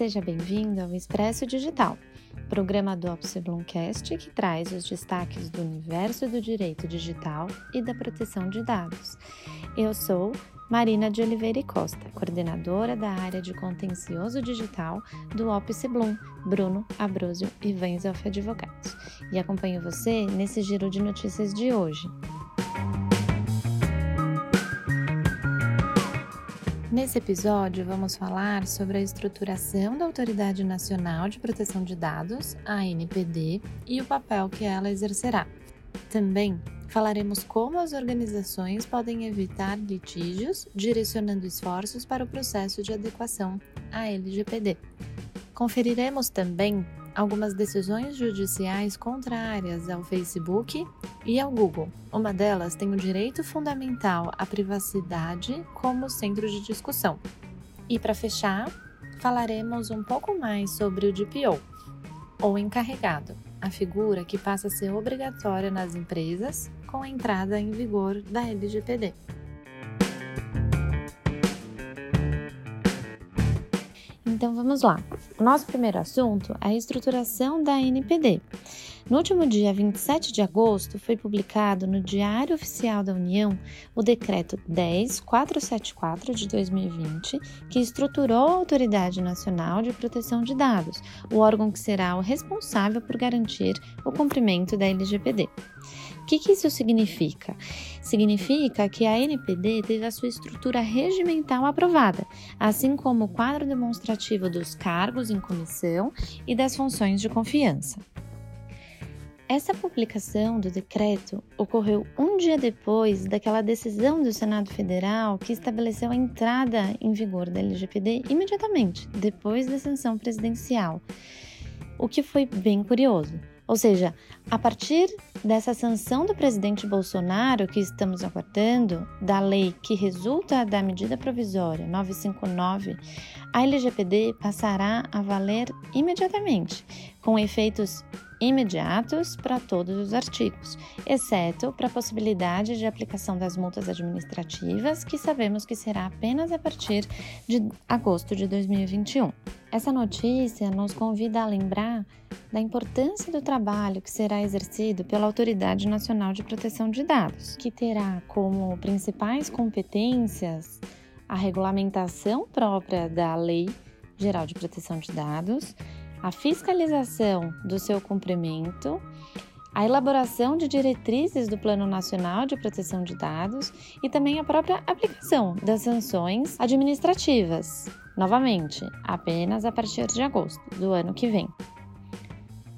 Seja bem-vindo ao Expresso Digital, programa do Opsiblumcast que traz os destaques do universo do direito digital e da proteção de dados. Eu sou Marina de Oliveira e Costa, coordenadora da área de contencioso digital do Opus Blum, Bruno Abruzio e Wenzelf Advogados, e acompanho você nesse giro de notícias de hoje. Nesse episódio, vamos falar sobre a estruturação da Autoridade Nacional de Proteção de Dados, a ANPD, e o papel que ela exercerá. Também falaremos como as organizações podem evitar litígios, direcionando esforços para o processo de adequação à LGPD. Conferiremos também algumas decisões judiciais contrárias ao Facebook e ao Google. Uma delas tem o direito fundamental à privacidade como centro de discussão. E para fechar, falaremos um pouco mais sobre o DPO, ou encarregado, a figura que passa a ser obrigatória nas empresas com a entrada em vigor da LGPD. Vamos lá. Nosso primeiro assunto é a estruturação da NPD. No último dia 27 de agosto, foi publicado no Diário Oficial da União o Decreto 10474 de 2020, que estruturou a Autoridade Nacional de Proteção de Dados, o órgão que será o responsável por garantir o cumprimento da LGPD. Que, que isso significa? Significa que a NPD teve a sua estrutura regimental aprovada, assim como o quadro demonstrativo dos cargos em comissão e das funções de confiança. Essa publicação do decreto ocorreu um dia depois daquela decisão do Senado Federal que estabeleceu a entrada em vigor da LGPD imediatamente depois da sanção presidencial, o que foi bem curioso. Ou seja, a partir dessa sanção do presidente Bolsonaro que estamos aguardando, da lei que resulta da medida provisória 959, a LGPD passará a valer imediatamente, com efeitos imediatos para todos os artigos, exceto para a possibilidade de aplicação das multas administrativas, que sabemos que será apenas a partir de agosto de 2021. Essa notícia nos convida a lembrar da importância do trabalho que será exercido pela Autoridade Nacional de Proteção de Dados, que terá como principais competências a regulamentação própria da Lei Geral de Proteção de Dados a fiscalização do seu cumprimento, a elaboração de diretrizes do Plano Nacional de Proteção de Dados e também a própria aplicação das sanções administrativas, novamente, apenas a partir de agosto do ano que vem.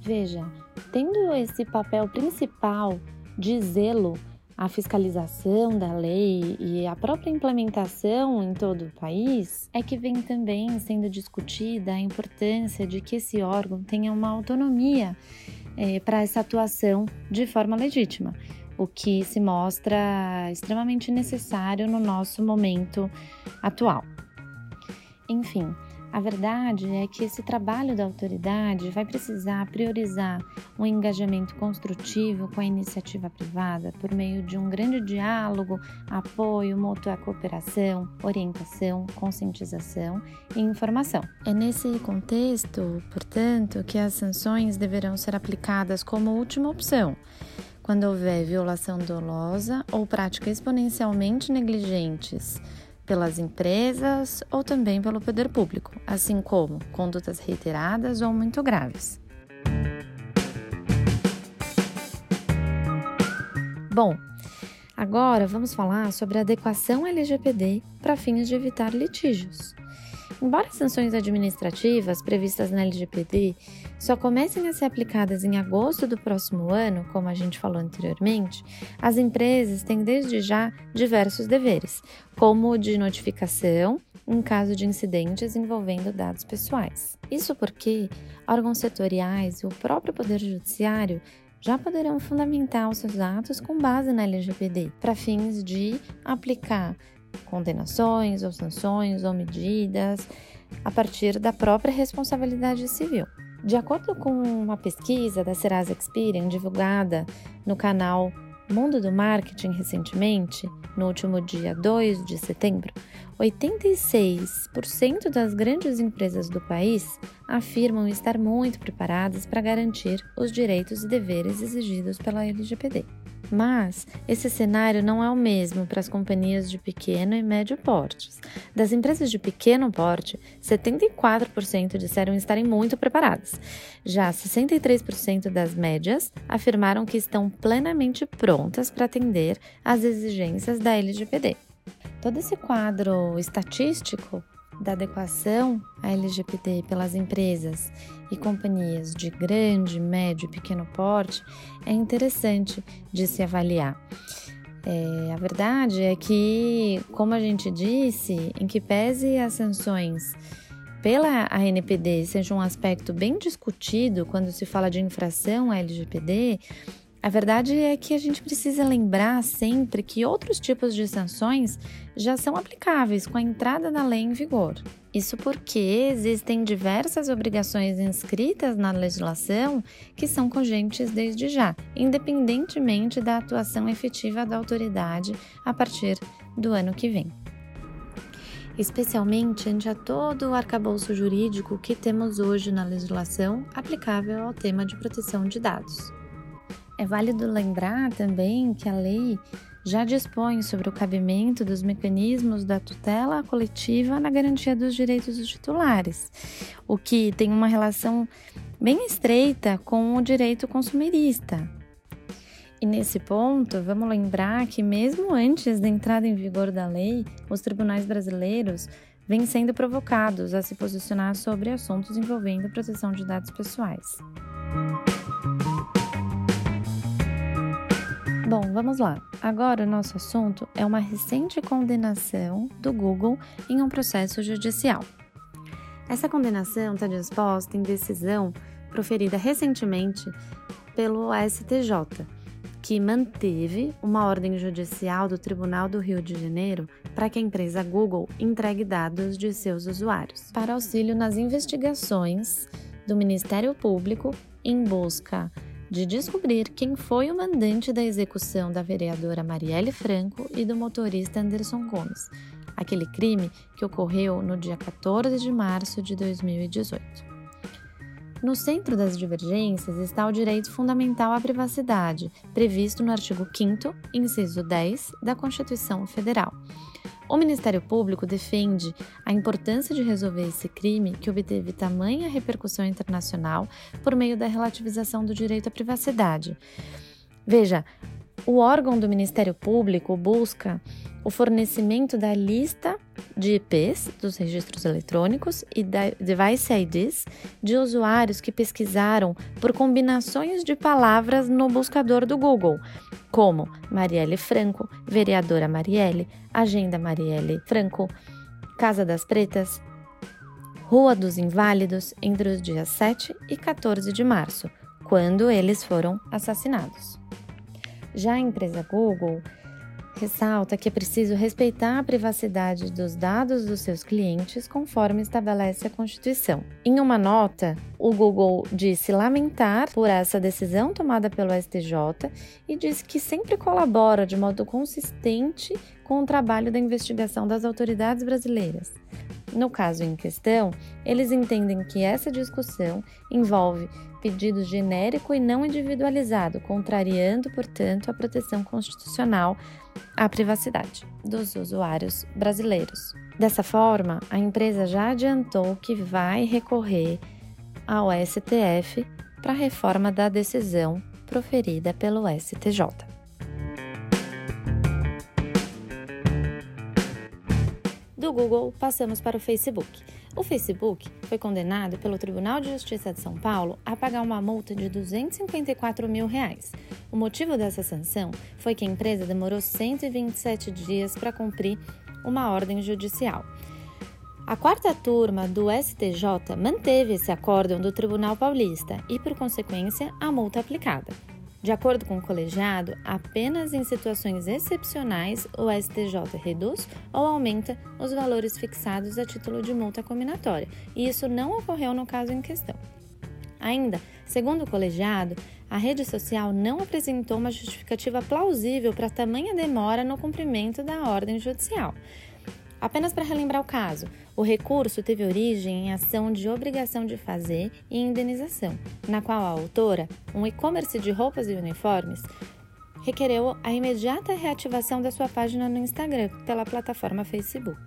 Veja, tendo esse papel principal de zelo a fiscalização da lei e a própria implementação em todo o país, é que vem também sendo discutida a importância de que esse órgão tenha uma autonomia é, para essa atuação de forma legítima, o que se mostra extremamente necessário no nosso momento atual. Enfim, a verdade é que esse trabalho da autoridade vai precisar priorizar um engajamento construtivo com a iniciativa privada por meio de um grande diálogo, apoio, mútua cooperação, orientação, conscientização e informação. É nesse contexto, portanto, que as sanções deverão ser aplicadas como última opção quando houver violação dolosa ou prática exponencialmente negligentes pelas empresas ou também pelo poder público, assim como condutas reiteradas ou muito graves. Bom, agora vamos falar sobre a adequação LGPD para fins de evitar litígios. Embora as sanções administrativas previstas na LGPD só comecem a ser aplicadas em agosto do próximo ano, como a gente falou anteriormente, as empresas têm desde já diversos deveres, como o de notificação em caso de incidentes envolvendo dados pessoais. Isso porque órgãos setoriais e o próprio Poder Judiciário já poderão fundamentar os seus atos com base na LGPD, para fins de aplicar condenações ou sanções ou medidas a partir da própria responsabilidade civil. De acordo com uma pesquisa da Serasa Experian divulgada no canal Mundo do Marketing recentemente, no último dia 2 de setembro, 86% das grandes empresas do país afirmam estar muito preparadas para garantir os direitos e deveres exigidos pela LGPD. Mas esse cenário não é o mesmo para as companhias de pequeno e médio portes. Das empresas de pequeno porte, 74% disseram estarem muito preparadas. Já 63% das médias afirmaram que estão plenamente prontas para atender às exigências da LGPD. Todo esse quadro estatístico da adequação à LGPD pelas empresas e companhias de grande, médio e pequeno porte é interessante de se avaliar. É, a verdade é que, como a gente disse, em que pese as sanções pela ANPD seja um aspecto bem discutido quando se fala de infração à LGPD, a verdade é que a gente precisa lembrar sempre que outros tipos de sanções já são aplicáveis com a entrada da lei em vigor. Isso porque existem diversas obrigações inscritas na legislação que são cogentes desde já, independentemente da atuação efetiva da autoridade a partir do ano que vem. Especialmente ante a todo o arcabouço jurídico que temos hoje na legislação aplicável ao tema de proteção de dados. É válido lembrar também que a lei já dispõe sobre o cabimento dos mecanismos da tutela coletiva na garantia dos direitos dos titulares, o que tem uma relação bem estreita com o direito consumerista. E nesse ponto, vamos lembrar que, mesmo antes da entrada em vigor da lei, os tribunais brasileiros vêm sendo provocados a se posicionar sobre assuntos envolvendo proteção de dados pessoais. Bom, vamos lá. Agora o nosso assunto é uma recente condenação do Google em um processo judicial. Essa condenação está disposta em decisão proferida recentemente pelo STJ, que manteve uma ordem judicial do Tribunal do Rio de Janeiro para que a empresa Google entregue dados de seus usuários para auxílio nas investigações do Ministério Público em busca de descobrir quem foi o mandante da execução da vereadora Marielle Franco e do motorista Anderson Gomes, aquele crime que ocorreu no dia 14 de março de 2018. No centro das divergências está o direito fundamental à privacidade, previsto no artigo 5, inciso 10 da Constituição Federal o Ministério Público defende a importância de resolver esse crime que obteve tamanha repercussão internacional por meio da relativização do direito à privacidade. Veja, o órgão do Ministério Público busca o fornecimento da lista de IPs dos registros eletrônicos e da device IDs de usuários que pesquisaram por combinações de palavras no buscador do Google, como Marielle Franco, vereadora Marielle, Agenda Marielle Franco, Casa das Pretas, Rua dos Inválidos, entre os dias 7 e 14 de março, quando eles foram assassinados. Já a empresa Google ressalta que é preciso respeitar a privacidade dos dados dos seus clientes conforme estabelece a Constituição. Em uma nota, o Google disse lamentar por essa decisão tomada pelo STJ e disse que sempre colabora de modo consistente com o trabalho da investigação das autoridades brasileiras. No caso em questão, eles entendem que essa discussão envolve pedido genérico e não individualizado, contrariando, portanto, a proteção constitucional à privacidade dos usuários brasileiros. Dessa forma, a empresa já adiantou que vai recorrer ao STF para a reforma da decisão proferida pelo STJ. Do Google, passamos para o Facebook. O Facebook foi condenado pelo Tribunal de Justiça de São Paulo a pagar uma multa de 254 mil reais. O motivo dessa sanção foi que a empresa demorou 127 dias para cumprir uma ordem judicial. A quarta turma do STJ manteve esse acórdão do Tribunal Paulista e, por consequência, a multa aplicada. De acordo com o colegiado, apenas em situações excepcionais o STJ reduz ou aumenta os valores fixados a título de multa combinatória, e isso não ocorreu no caso em questão. Ainda, segundo o colegiado, a rede social não apresentou uma justificativa plausível para tamanha demora no cumprimento da ordem judicial. Apenas para relembrar o caso, o recurso teve origem em ação de obrigação de fazer e indenização, na qual a autora, um e-commerce de roupas e uniformes, requereu a imediata reativação da sua página no Instagram pela plataforma Facebook.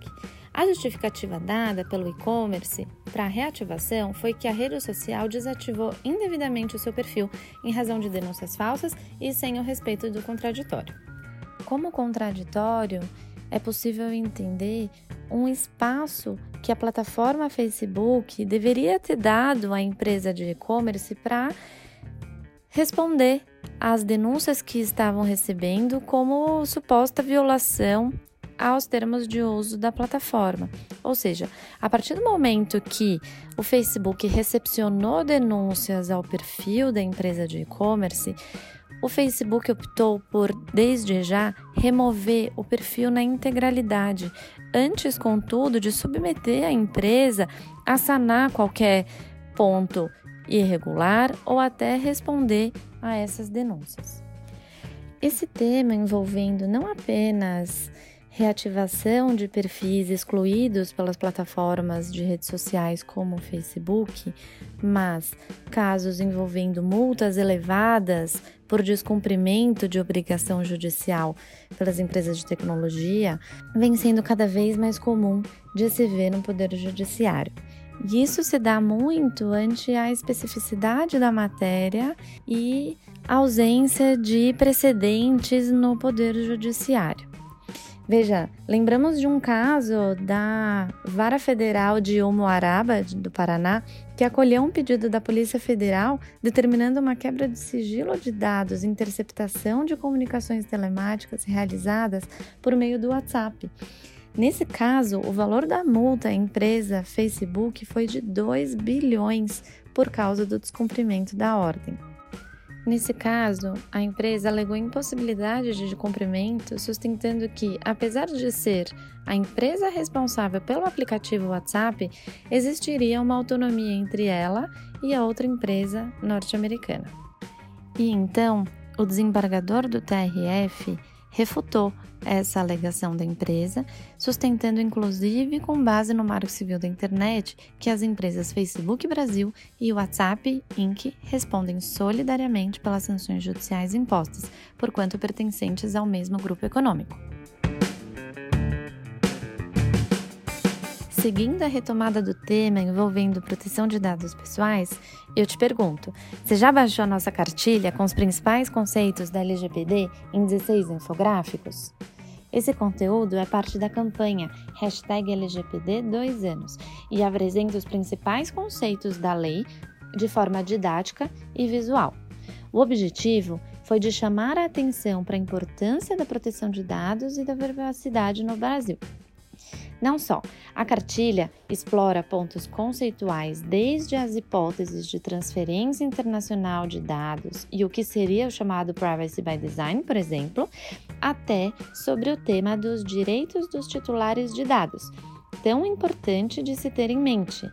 A justificativa dada pelo e-commerce para a reativação foi que a rede social desativou indevidamente o seu perfil em razão de denúncias falsas e sem o respeito do contraditório. Como contraditório, é possível entender um espaço que a plataforma Facebook deveria ter dado à empresa de e-commerce para responder às denúncias que estavam recebendo como suposta violação aos termos de uso da plataforma. Ou seja, a partir do momento que o Facebook recepcionou denúncias ao perfil da empresa de e-commerce, o Facebook optou por, desde já, remover o perfil na integralidade, antes, contudo, de submeter a empresa a sanar qualquer ponto irregular ou até responder a essas denúncias. Esse tema envolvendo não apenas reativação de perfis excluídos pelas plataformas de redes sociais como o Facebook, mas casos envolvendo multas elevadas por descumprimento de obrigação judicial pelas empresas de tecnologia, vem sendo cada vez mais comum de se ver no Poder Judiciário. E isso se dá muito ante a especificidade da matéria e ausência de precedentes no Poder Judiciário. Veja, lembramos de um caso da Vara Federal de Umuaraba, do Paraná, que acolheu um pedido da Polícia Federal determinando uma quebra de sigilo de dados e interceptação de comunicações telemáticas realizadas por meio do WhatsApp. Nesse caso, o valor da multa à empresa Facebook foi de 2 bilhões por causa do descumprimento da ordem. Nesse caso, a empresa alegou impossibilidade de cumprimento, sustentando que, apesar de ser a empresa responsável pelo aplicativo WhatsApp, existiria uma autonomia entre ela e a outra empresa norte-americana. E então, o desembargador do TRF refutou essa alegação da empresa, sustentando inclusive com base no Marco Civil da Internet que as empresas Facebook Brasil e WhatsApp Inc. respondem solidariamente pelas sanções judiciais impostas, porquanto pertencentes ao mesmo grupo econômico. Seguindo a retomada do tema envolvendo proteção de dados pessoais, eu te pergunto: você já baixou a nossa cartilha com os principais conceitos da LGPD em 16 infográficos? Esse conteúdo é parte da campanha LGPD 2 anos e apresenta os principais conceitos da lei de forma didática e visual. O objetivo foi de chamar a atenção para a importância da proteção de dados e da privacidade no Brasil. Não só, a cartilha explora pontos conceituais desde as hipóteses de transferência internacional de dados e o que seria o chamado Privacy by Design, por exemplo, até sobre o tema dos direitos dos titulares de dados, tão importante de se ter em mente.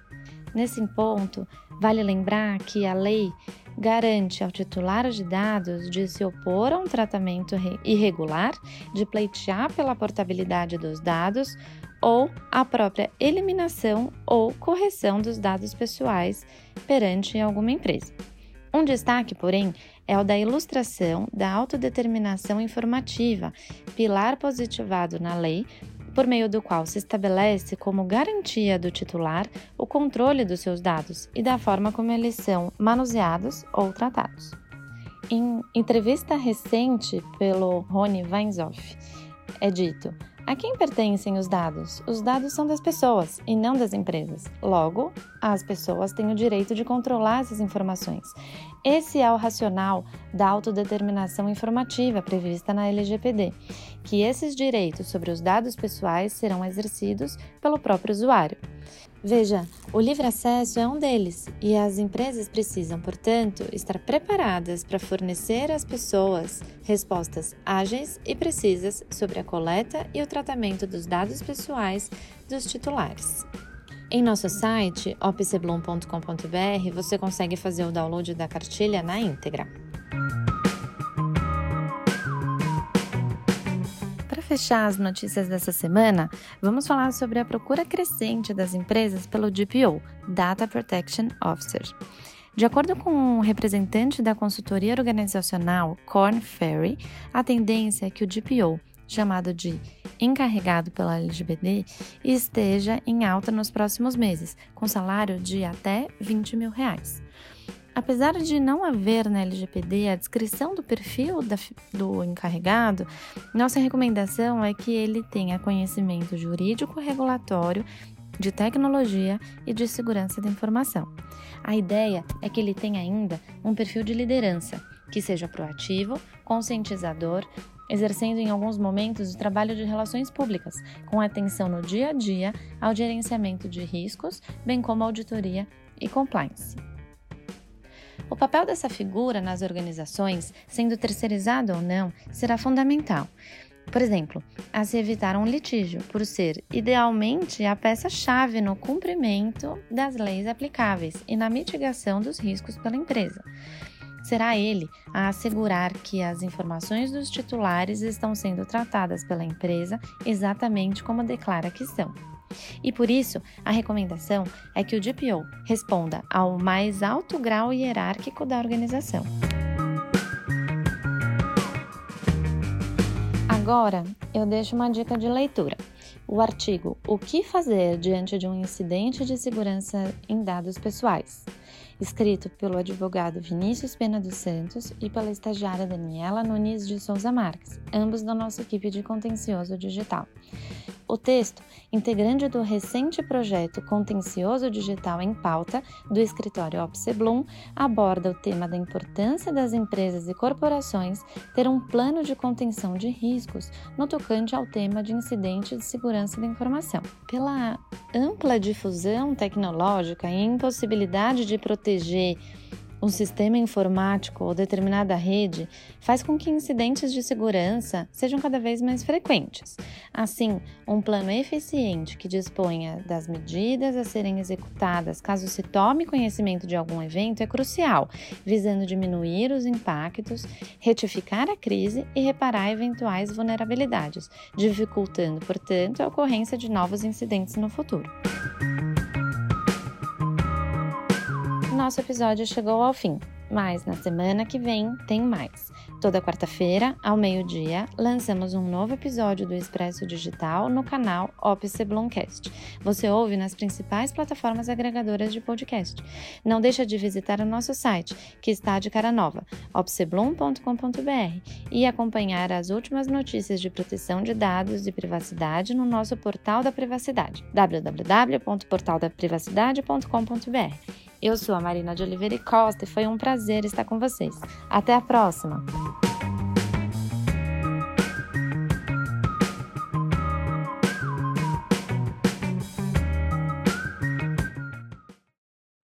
Nesse ponto, vale lembrar que a lei garante ao titular de dados de se opor a um tratamento irregular, de pleitear pela portabilidade dos dados ou a própria eliminação ou correção dos dados pessoais perante alguma empresa. Um destaque, porém, é o da ilustração da autodeterminação informativa, pilar positivado na lei, por meio do qual se estabelece como garantia do titular o controle dos seus dados e da forma como eles são manuseados ou tratados. Em entrevista recente pelo Rony Weinzoff, é dito: a quem pertencem os dados? Os dados são das pessoas e não das empresas. Logo, as pessoas têm o direito de controlar essas informações. Esse é o racional da autodeterminação informativa prevista na LGPD, que esses direitos sobre os dados pessoais serão exercidos pelo próprio usuário. Veja, o livre acesso é um deles e as empresas precisam, portanto, estar preparadas para fornecer às pessoas respostas ágeis e precisas sobre a coleta e o tratamento dos dados pessoais dos titulares. Em nosso site, opcblum.com.br, você consegue fazer o download da cartilha na íntegra. Fechar as notícias dessa semana, vamos falar sobre a procura crescente das empresas pelo DPO, Data Protection Officer. De acordo com um representante da consultoria organizacional Corn Ferry, a tendência é que o DPO, chamado de encarregado pela LGBD, esteja em alta nos próximos meses, com salário de até 20 mil reais. Apesar de não haver na LGPD a descrição do perfil da, do encarregado, nossa recomendação é que ele tenha conhecimento jurídico regulatório, de tecnologia e de segurança da informação. A ideia é que ele tenha ainda um perfil de liderança, que seja proativo, conscientizador, exercendo em alguns momentos o trabalho de relações públicas, com atenção no dia a dia ao gerenciamento de riscos, bem como auditoria e compliance. O papel dessa figura nas organizações, sendo terceirizado ou não, será fundamental. Por exemplo, a se evitar um litígio, por ser, idealmente, a peça-chave no cumprimento das leis aplicáveis e na mitigação dos riscos pela empresa. Será ele a assegurar que as informações dos titulares estão sendo tratadas pela empresa exatamente como declara que são. E por isso, a recomendação é que o DPO responda ao mais alto grau hierárquico da organização. Agora, eu deixo uma dica de leitura. O artigo O que fazer diante de um incidente de segurança em dados pessoais, escrito pelo advogado Vinícius Pena dos Santos e pela estagiária Daniela Nunes de Souza Marques, ambos da nossa equipe de contencioso digital. O texto, integrante do recente projeto Contencioso Digital em Pauta do escritório Opseblum, aborda o tema da importância das empresas e corporações ter um plano de contenção de riscos no tocante ao tema de incidente de segurança da informação. Pela ampla difusão tecnológica e impossibilidade de proteger um sistema informático ou determinada rede faz com que incidentes de segurança sejam cada vez mais frequentes. Assim, um plano eficiente que disponha das medidas a serem executadas caso se tome conhecimento de algum evento é crucial, visando diminuir os impactos, retificar a crise e reparar eventuais vulnerabilidades, dificultando, portanto, a ocorrência de novos incidentes no futuro. Nosso episódio chegou ao fim, mas na semana que vem tem mais. Toda quarta-feira, ao meio-dia, lançamos um novo episódio do Expresso Digital no canal Opse. Você ouve nas principais plataformas agregadoras de podcast. Não deixa de visitar o nosso site, que está de cara nova, opseblom.com.br, e acompanhar as últimas notícias de proteção de dados e privacidade no nosso portal da privacidade, www.portaldaprivacidade.com.br. Eu sou a Marina de Oliveira e Costa e foi um prazer estar com vocês. Até a próxima!